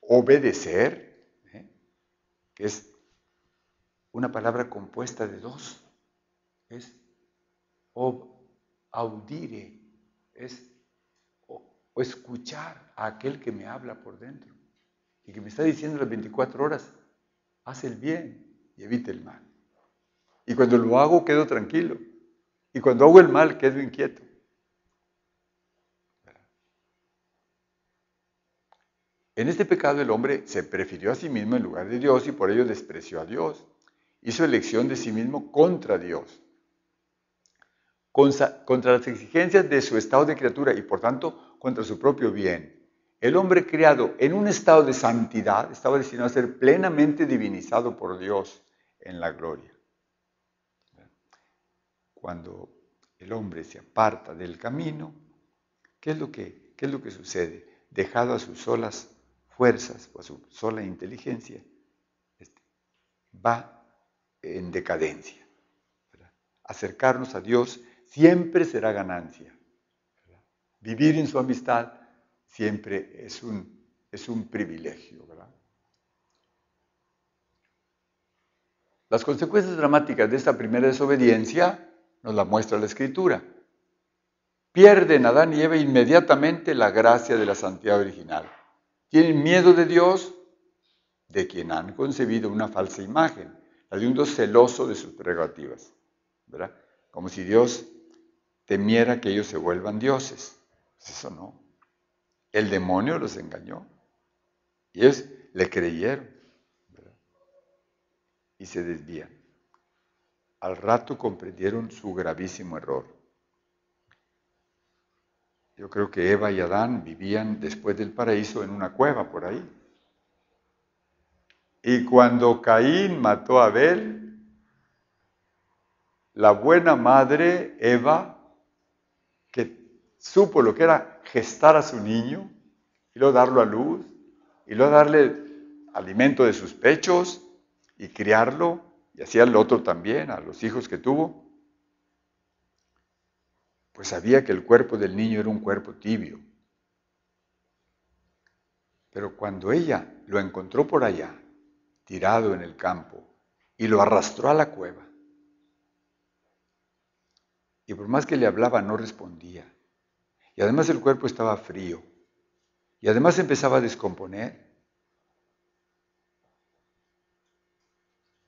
obedecer, ¿eh? que es una palabra compuesta de dos, es audire, es o escuchar a aquel que me habla por dentro y que me está diciendo las 24 horas, haz el bien y evite el mal. Y cuando lo hago quedo tranquilo. Y cuando hago el mal quedo inquieto. En este pecado el hombre se prefirió a sí mismo en lugar de Dios y por ello despreció a Dios. Hizo elección de sí mismo contra Dios, contra las exigencias de su estado de criatura y por tanto contra su propio bien. El hombre criado en un estado de santidad estaba destinado a ser plenamente divinizado por Dios en la gloria. Cuando el hombre se aparta del camino, ¿qué es lo que, qué es lo que sucede? Dejado a sus solas fuerzas o a su sola inteligencia, este, va en decadencia. Acercarnos a Dios siempre será ganancia. Vivir en su amistad siempre es un, es un privilegio. Las consecuencias dramáticas de esta primera desobediencia nos la muestra la Escritura. Pierden Adán y Eva inmediatamente la gracia de la santidad original. Tienen miedo de Dios, de quien han concebido una falsa imagen, la de un Dios celoso de sus prerrogativas, ¿verdad? Como si Dios temiera que ellos se vuelvan dioses. Pues eso no. El demonio los engañó. Y ellos le creyeron. Y se desvían. Al rato comprendieron su gravísimo error. Yo creo que Eva y Adán vivían después del paraíso en una cueva por ahí. Y cuando Caín mató a Abel, la buena madre Eva supo lo que era gestar a su niño y luego darlo a luz y luego darle alimento de sus pechos y criarlo y hacía el otro también a los hijos que tuvo, pues sabía que el cuerpo del niño era un cuerpo tibio. Pero cuando ella lo encontró por allá, tirado en el campo, y lo arrastró a la cueva, y por más que le hablaba no respondía, y además el cuerpo estaba frío. Y además empezaba a descomponer.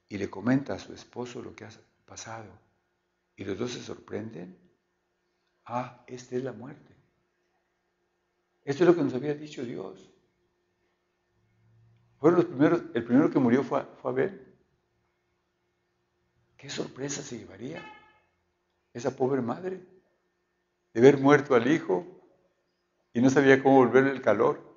Y le comenta a su esposo lo que ha pasado. Y los dos se sorprenden. Ah, esta es la muerte. Esto es lo que nos había dicho Dios. Fueron los primeros, el primero que murió fue, fue Abel. ¿Qué sorpresa se llevaría esa pobre madre? de ver muerto al hijo y no sabía cómo volverle el calor.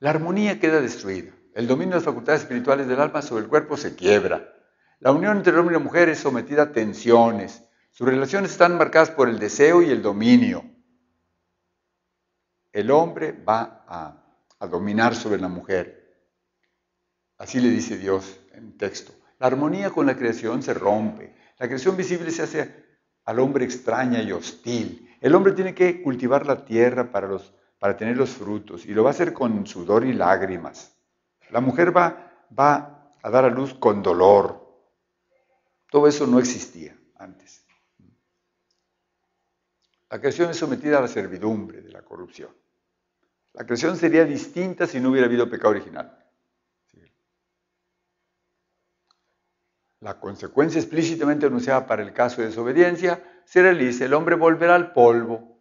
La armonía queda destruida. El dominio de las facultades espirituales del alma sobre el cuerpo se quiebra. La unión entre el hombre y la mujer es sometida a tensiones. Sus relaciones están marcadas por el deseo y el dominio. El hombre va a, a dominar sobre la mujer. Así le dice Dios en texto. La armonía con la creación se rompe. La creación visible se hace al hombre extraña y hostil. El hombre tiene que cultivar la tierra para, los, para tener los frutos y lo va a hacer con sudor y lágrimas. La mujer va, va a dar a luz con dolor. Todo eso no existía antes. La creación es sometida a la servidumbre de la corrupción. La creación sería distinta si no hubiera habido pecado original. la consecuencia explícitamente anunciada para el caso de desobediencia, se realiza, el hombre volverá al polvo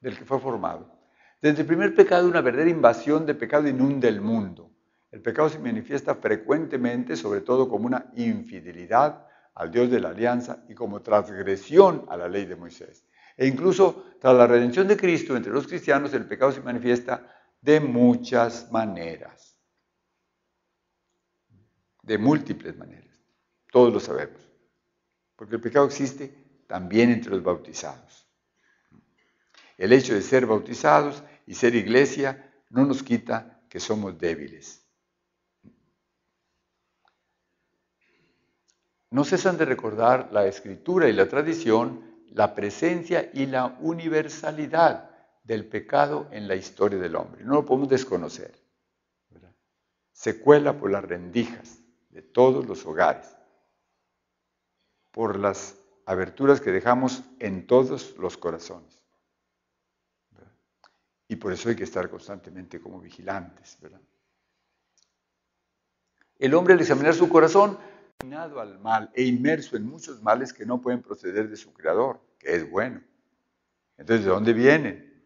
del que fue formado. Desde el primer pecado, una verdadera invasión de pecado inunda el mundo. El pecado se manifiesta frecuentemente, sobre todo como una infidelidad al Dios de la alianza y como transgresión a la ley de Moisés. E incluso tras la redención de Cristo entre los cristianos, el pecado se manifiesta de muchas maneras. De múltiples maneras. Todos lo sabemos. Porque el pecado existe también entre los bautizados. El hecho de ser bautizados y ser iglesia no nos quita que somos débiles. No cesan de recordar la escritura y la tradición, la presencia y la universalidad del pecado en la historia del hombre. No lo podemos desconocer. Se cuela por las rendijas de todos los hogares, por las aberturas que dejamos en todos los corazones. Y por eso hay que estar constantemente como vigilantes. El hombre al examinar su corazón al mal e inmerso en muchos males que no pueden proceder de su creador, que es bueno. Entonces, ¿de dónde vienen?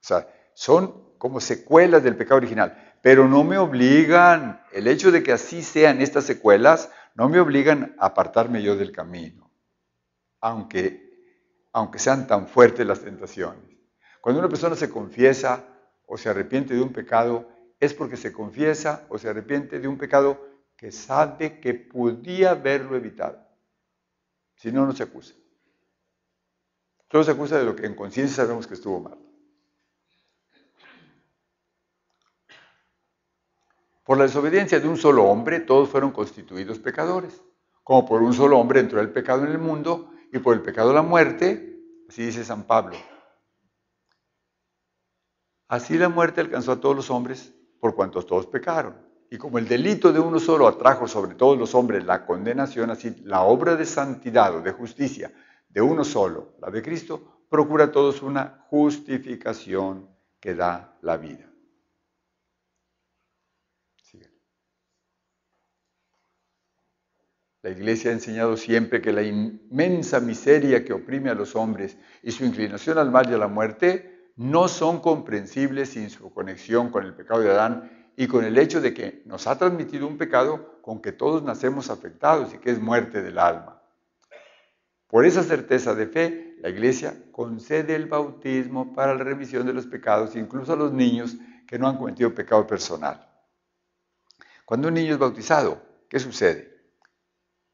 O sea, son como secuelas del pecado original, pero no me obligan, el hecho de que así sean estas secuelas, no me obligan a apartarme yo del camino, aunque, aunque sean tan fuertes las tentaciones. Cuando una persona se confiesa o se arrepiente de un pecado, es porque se confiesa o se arrepiente de un pecado que sabe que podía haberlo evitado. Si no, no se acusa. Solo se acusa de lo que en conciencia sabemos que estuvo mal. Por la desobediencia de un solo hombre, todos fueron constituidos pecadores. Como por un solo hombre entró el pecado en el mundo y por el pecado la muerte, así dice San Pablo. Así la muerte alcanzó a todos los hombres por cuantos todos pecaron. Y como el delito de uno solo atrajo sobre todos los hombres la condenación, así la obra de santidad o de justicia de uno solo, la de Cristo, procura a todos una justificación que da la vida. La Iglesia ha enseñado siempre que la inmensa miseria que oprime a los hombres y su inclinación al mal y a la muerte no son comprensibles sin su conexión con el pecado de Adán y con el hecho de que nos ha transmitido un pecado con que todos nacemos afectados y que es muerte del alma. Por esa certeza de fe, la Iglesia concede el bautismo para la remisión de los pecados, incluso a los niños que no han cometido pecado personal. Cuando un niño es bautizado, ¿qué sucede?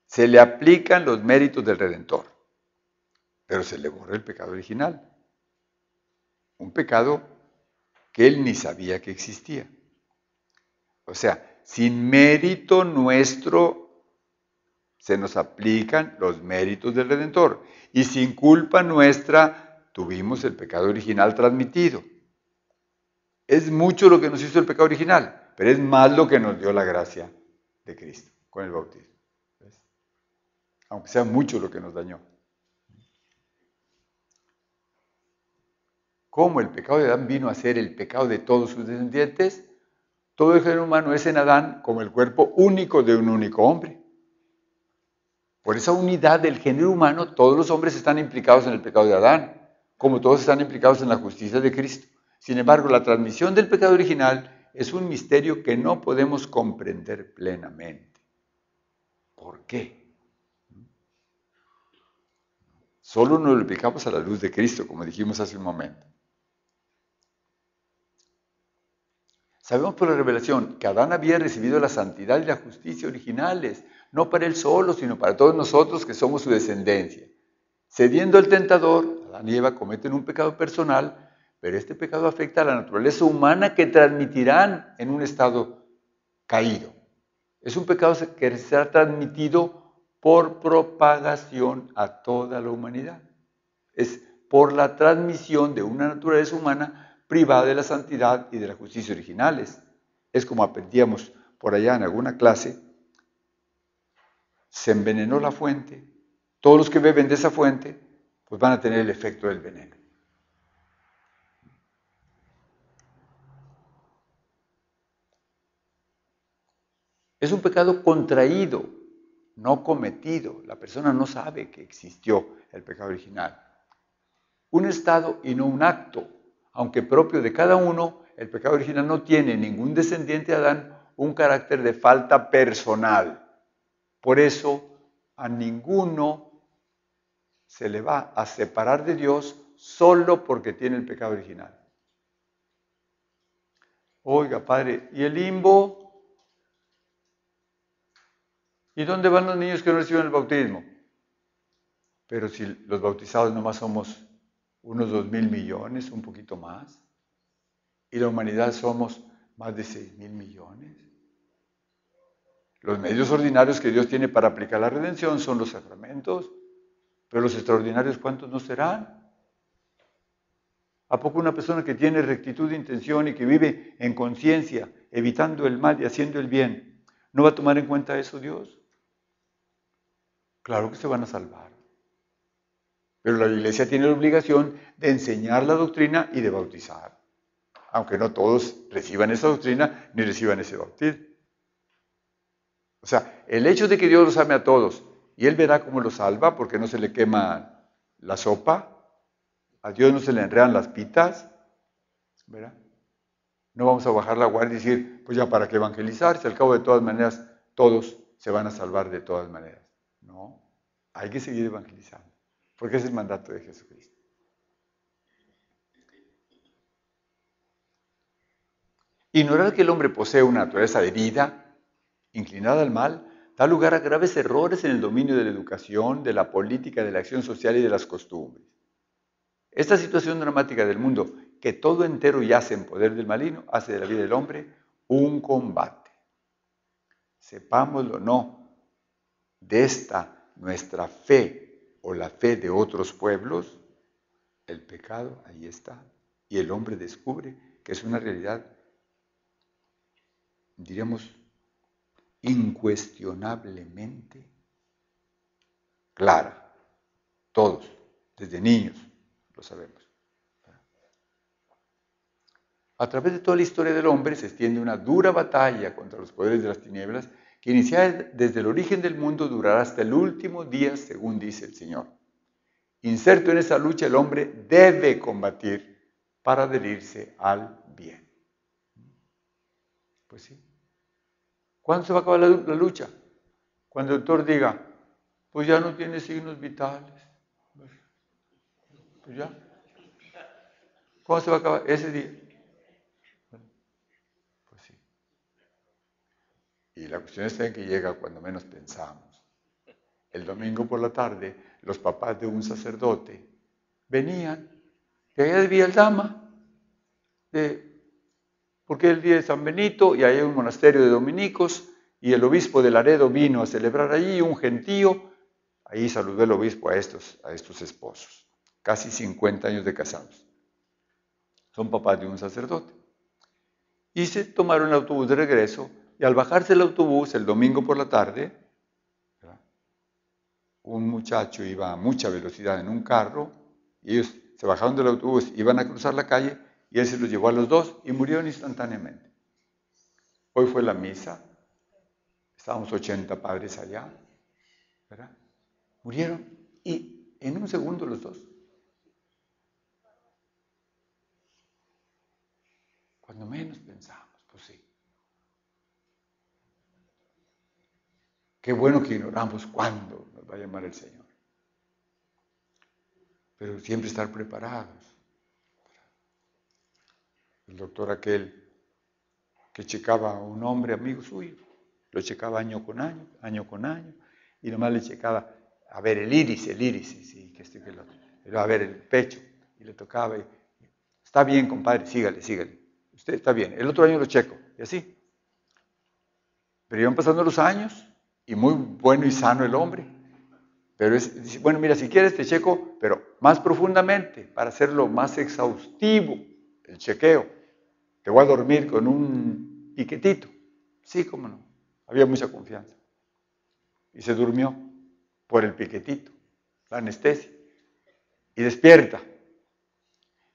Se le aplican los méritos del Redentor, pero se le borra el pecado original. Un pecado que él ni sabía que existía. O sea, sin mérito nuestro se nos aplican los méritos del Redentor. Y sin culpa nuestra tuvimos el pecado original transmitido. Es mucho lo que nos hizo el pecado original, pero es más lo que nos dio la gracia de Cristo con el bautismo. Aunque sea mucho lo que nos dañó. ¿Cómo el pecado de Adán vino a ser el pecado de todos sus descendientes? Todo el género humano es en Adán como el cuerpo único de un único hombre. Por esa unidad del género humano, todos los hombres están implicados en el pecado de Adán, como todos están implicados en la justicia de Cristo. Sin embargo, la transmisión del pecado original es un misterio que no podemos comprender plenamente. ¿Por qué? Solo nos lo explicamos a la luz de Cristo, como dijimos hace un momento. Sabemos por la revelación que Adán había recibido la santidad y la justicia originales, no para él solo, sino para todos nosotros que somos su descendencia. Cediendo al tentador, Adán y Eva cometen un pecado personal, pero este pecado afecta a la naturaleza humana que transmitirán en un estado caído. Es un pecado que será transmitido por propagación a toda la humanidad. Es por la transmisión de una naturaleza humana privada de la santidad y de la justicia originales. Es como aprendíamos por allá en alguna clase, se envenenó la fuente, todos los que beben de esa fuente, pues van a tener el efecto del veneno. Es un pecado contraído, no cometido. La persona no sabe que existió el pecado original. Un estado y no un acto aunque propio de cada uno, el pecado original no tiene ningún descendiente de Adán un carácter de falta personal. Por eso a ninguno se le va a separar de Dios solo porque tiene el pecado original. Oiga, Padre, ¿y el limbo? ¿Y dónde van los niños que no reciben el bautismo? Pero si los bautizados nomás somos unos dos mil millones, un poquito más, y la humanidad somos más de seis mil millones. Los medios ordinarios que Dios tiene para aplicar la redención son los sacramentos, pero los extraordinarios, ¿cuántos no serán? ¿A poco una persona que tiene rectitud de intención y que vive en conciencia, evitando el mal y haciendo el bien, no va a tomar en cuenta eso Dios? Claro que se van a salvar. Pero la iglesia tiene la obligación de enseñar la doctrina y de bautizar, aunque no todos reciban esa doctrina ni reciban ese bautismo. O sea, el hecho de que Dios los ame a todos y Él verá cómo los salva porque no se le quema la sopa, a Dios no se le enredan las pitas, ¿verdad? No vamos a bajar la guardia y decir, pues ya para qué evangelizar, si al cabo de todas maneras todos se van a salvar de todas maneras. No, hay que seguir evangelizando, porque es el mandato de Jesucristo. Ignorar que el hombre posee una naturaleza de vida, inclinada al mal, da lugar a graves errores en el dominio de la educación, de la política, de la acción social y de las costumbres. Esta situación dramática del mundo, que todo entero yace en poder del maligno, hace de la vida del hombre un combate. Sepámoslo o no, de esta nuestra fe o la fe de otros pueblos, el pecado ahí está. Y el hombre descubre que es una realidad, diríamos, incuestionablemente clara. Todos, desde niños, lo sabemos. A través de toda la historia del hombre se extiende una dura batalla contra los poderes de las tinieblas que iniciada desde el origen del mundo durará hasta el último día, según dice el Señor. Inserto en esa lucha, el hombre debe combatir para adherirse al bien. Pues sí. ¿Cuándo se va a acabar la, lucha? Cuando el doctor diga, pues ya no tiene signos vitales. Pues ya. ¿Cuándo se va a acabar? Ese día. Y la cuestión está en que llega cuando menos pensamos. El domingo por la tarde, los papás de un sacerdote venían de allá de Villaldama, de, porque es el día de San Benito y hay un monasterio de dominicos y el obispo de Laredo vino a celebrar allí, un gentío. Ahí saludó el obispo a estos, a estos esposos, casi 50 años de casados. Son papás de un sacerdote. Y se tomaron el autobús de regreso y al bajarse el autobús el domingo por la tarde, un muchacho iba a mucha velocidad en un carro y ellos se bajaron del autobús, iban a cruzar la calle y él se los llevó a los dos y murieron instantáneamente. Hoy fue la misa, estábamos 80 padres allá. Murieron y en un segundo los dos. Cuando menos pensamos, pues sí. Qué bueno que ignoramos cuándo nos va a llamar el Señor. Pero siempre estar preparados. El doctor aquel que checaba a un hombre amigo suyo, lo checaba año con año, año con año, y nomás le checaba a ver el iris, el iris, sí, que estoy que lo, a ver el pecho, y le tocaba, y, está bien, compadre, sígale, sígale, usted está bien, el otro año lo checo, y así. Pero iban pasando los años, y muy bueno y sano el hombre. Pero es, bueno, mira, si quieres te checo, pero más profundamente, para hacerlo más exhaustivo, el chequeo. Te voy a dormir con un piquetito. Sí, cómo no. Había mucha confianza. Y se durmió por el piquetito, la anestesia. Y despierta.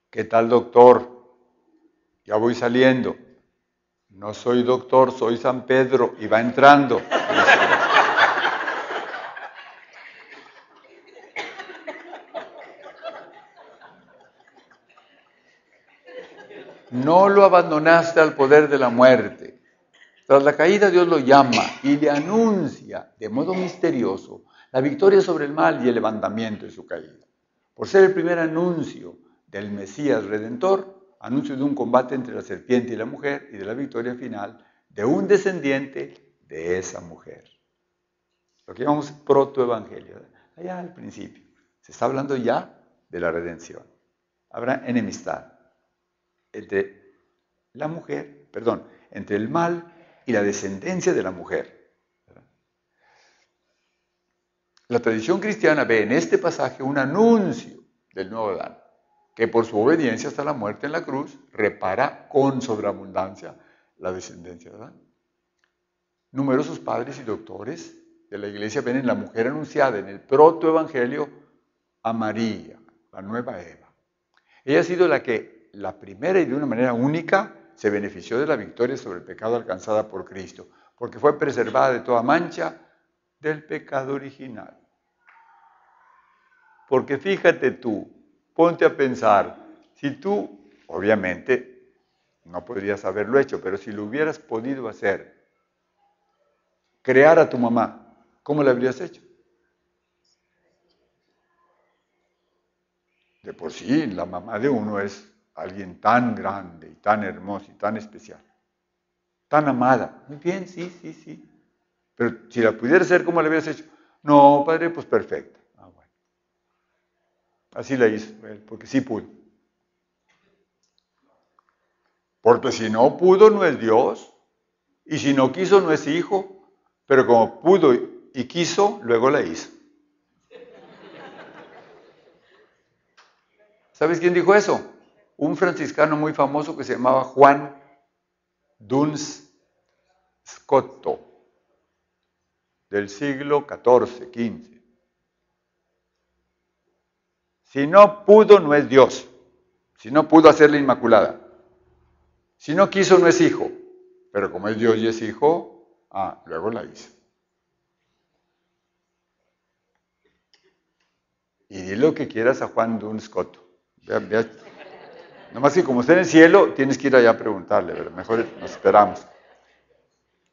¿Qué tal, doctor? Ya voy saliendo. No soy doctor, soy San Pedro. Y va entrando. No lo abandonaste al poder de la muerte. Tras la caída Dios lo llama y le anuncia de modo misterioso la victoria sobre el mal y el levantamiento de su caída. Por ser el primer anuncio del Mesías Redentor, anuncio de un combate entre la serpiente y la mujer y de la victoria final de un descendiente de esa mujer. Lo que llamamos protoevangelio, allá al principio. Se está hablando ya de la redención. Habrá enemistad entre la mujer, perdón, entre el mal y la descendencia de la mujer. La tradición cristiana ve en este pasaje un anuncio del nuevo Adán, que por su obediencia hasta la muerte en la cruz repara con sobreabundancia la descendencia de Adán. Numerosos padres y doctores de la iglesia ven en la mujer anunciada en el protoevangelio a María, la nueva Eva. Ella ha sido la que, la primera y de una manera única, se benefició de la victoria sobre el pecado alcanzada por Cristo, porque fue preservada de toda mancha del pecado original. Porque fíjate tú, ponte a pensar, si tú, obviamente, no podrías haberlo hecho, pero si lo hubieras podido hacer, crear a tu mamá, ¿cómo lo habrías hecho? De por sí, la mamá de uno es alguien tan grande y tan hermoso y tan especial, tan amada. Muy bien, sí, sí, sí. Pero si la pudiera hacer, ¿cómo le hubieras hecho? No, padre, pues perfecto. Así la hizo él, porque sí pudo. Porque si no pudo, no es Dios. Y si no quiso, no es hijo. Pero como pudo y quiso, luego la hizo. ¿Sabes quién dijo eso? Un franciscano muy famoso que se llamaba Juan Duns Scotto, del siglo XIV, XV. Si no pudo, no es Dios. Si no pudo hacer la Inmaculada. Si no quiso, no es hijo. Pero como es Dios y es hijo, ah, luego la hizo. Y di lo que quieras a Juan Dunscotto. Vea, Nomás que como está en el cielo, tienes que ir allá a preguntarle, pero mejor nos esperamos.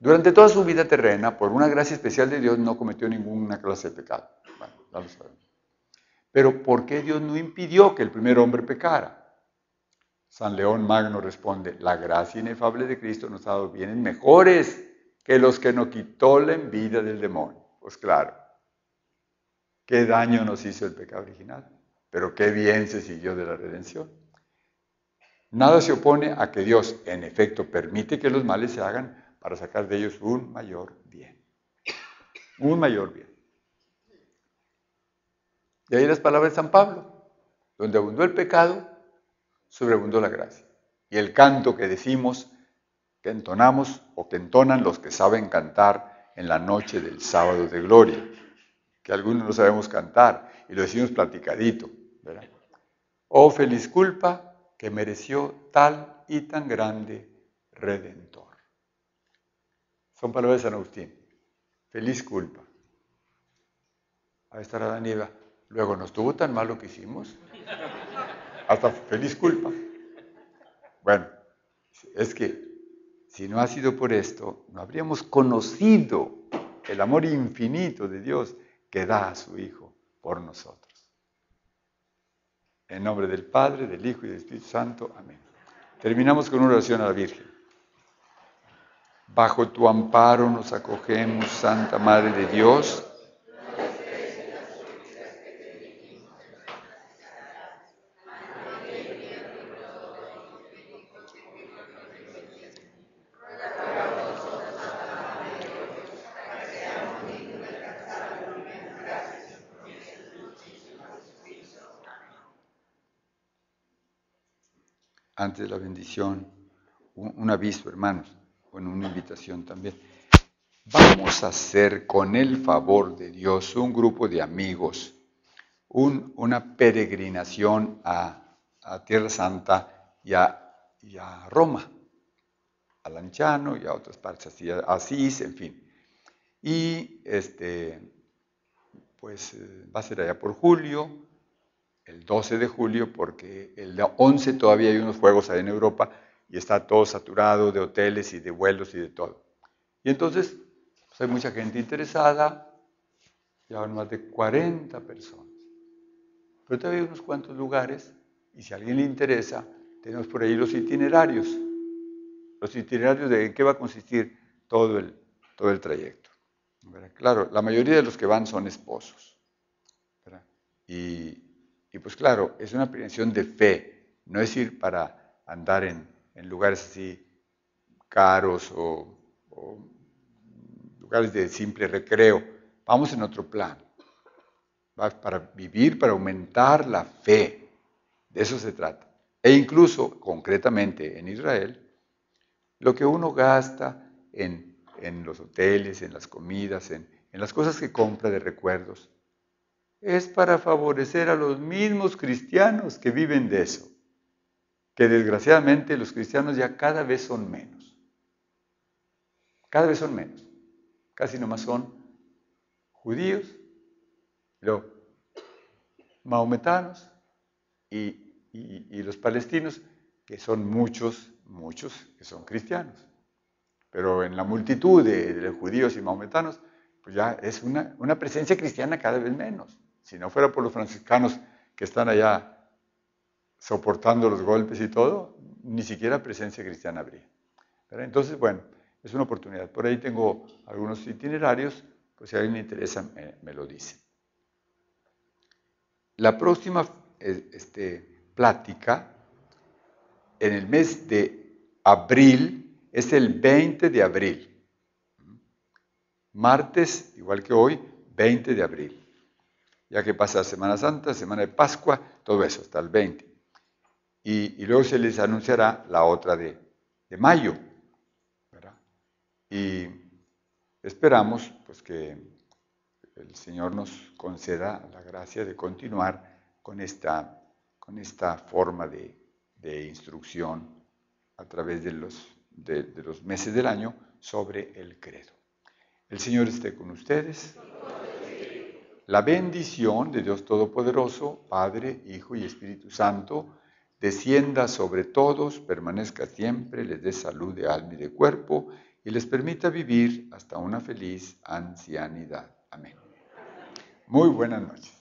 Durante toda su vida terrena, por una gracia especial de Dios, no cometió ninguna clase de pecado. Bueno, ya lo sabemos. Pero ¿por qué Dios no impidió que el primer hombre pecara? San León Magno responde, la gracia inefable de Cristo nos ha dado bienes mejores que los que nos quitó la envidia del demonio. Pues claro, qué daño nos hizo el pecado original, pero qué bien se siguió de la redención. Nada se opone a que Dios, en efecto, permite que los males se hagan para sacar de ellos un mayor bien. Un mayor bien. Y ahí las palabras de San Pablo, donde abundó el pecado, sobreabundó la gracia. Y el canto que decimos, que entonamos o que entonan los que saben cantar en la noche del sábado de gloria, que algunos no sabemos cantar y lo decimos platicadito. ¿verdad? Oh feliz culpa que mereció tal y tan grande redentor. Son palabras de San Agustín. Feliz culpa. Ahí estará Daniela. Luego, ¿no estuvo tan mal lo que hicimos? Hasta feliz culpa. Bueno, es que si no ha sido por esto, no habríamos conocido el amor infinito de Dios que da a su Hijo por nosotros. En nombre del Padre, del Hijo y del Espíritu Santo. Amén. Terminamos con una oración a la Virgen. Bajo tu amparo nos acogemos, Santa Madre de Dios de la bendición, un, aviso, hermanos, bueno, una invitación también. Vamos a hacer con el favor de Dios un grupo de amigos, una peregrinación a, Tierra Santa y a, Roma, a Lanciano y a otras partes, así, a Asís, en fin. Y este, pues eh, va a ser allá por julio, el 12 de julio porque el 11 todavía hay unos juegos ahí en Europa y está todo saturado de hoteles y de vuelos y de todo. Y entonces pues hay mucha gente interesada, Ya van más de 40 personas. Pero todavía hay unos cuantos lugares y si a alguien le interesa, tenemos por ahí los itinerarios. Los itinerarios de en qué va a consistir todo el, todo el trayecto. Claro, la mayoría de los que van son esposos. Y, pues claro, es una prevención de fe, no es ir para andar en, lugares así caros o, lugares de simple recreo. Vamos en otro plan. para vivir, para aumentar la fe. De eso se trata. E incluso, concretamente en Israel, lo que uno gasta en, los hoteles, en las comidas, en, en las cosas que compra de recuerdos, es para favorecer a los mismos cristianos que viven de eso, que desgraciadamente los cristianos ya cada vez son menos. Cada vez son menos. Casi nomás son judíos, los mahometanos y, los palestinos, que son muchos, muchos que son cristianos. Pero en la multitud de, judíos y mahometanos, pues ya es una, una presencia cristiana cada vez menos. Si no fuera por los franciscanos que están allá soportando los golpes y todo, ni siquiera presencia cristiana habría. Entonces, bueno, es una oportunidad. Por ahí tengo algunos itinerarios, pues si a alguien le interesa, me, lo dice. La próxima eh, este, plática, en el mes de abril, es el 20 de abril. Martes, igual que hoy, 20 de abril ya que pasa Semana Santa, Semana de Pascua, todo eso, hasta el 20. Y, luego se les anunciará la otra de, mayo. Y esperamos pues, que el Señor nos conceda la gracia de continuar con esta, con esta forma de, instrucción a través de los, de los meses del año sobre el credo. El Señor esté con ustedes. La bendición de Dios Todopoderoso, Padre, Hijo y Espíritu Santo, descienda sobre todos, permanezca siempre, les dé salud de alma y de cuerpo y les permita vivir hasta una feliz ancianidad. Amén. Muy buenas noches.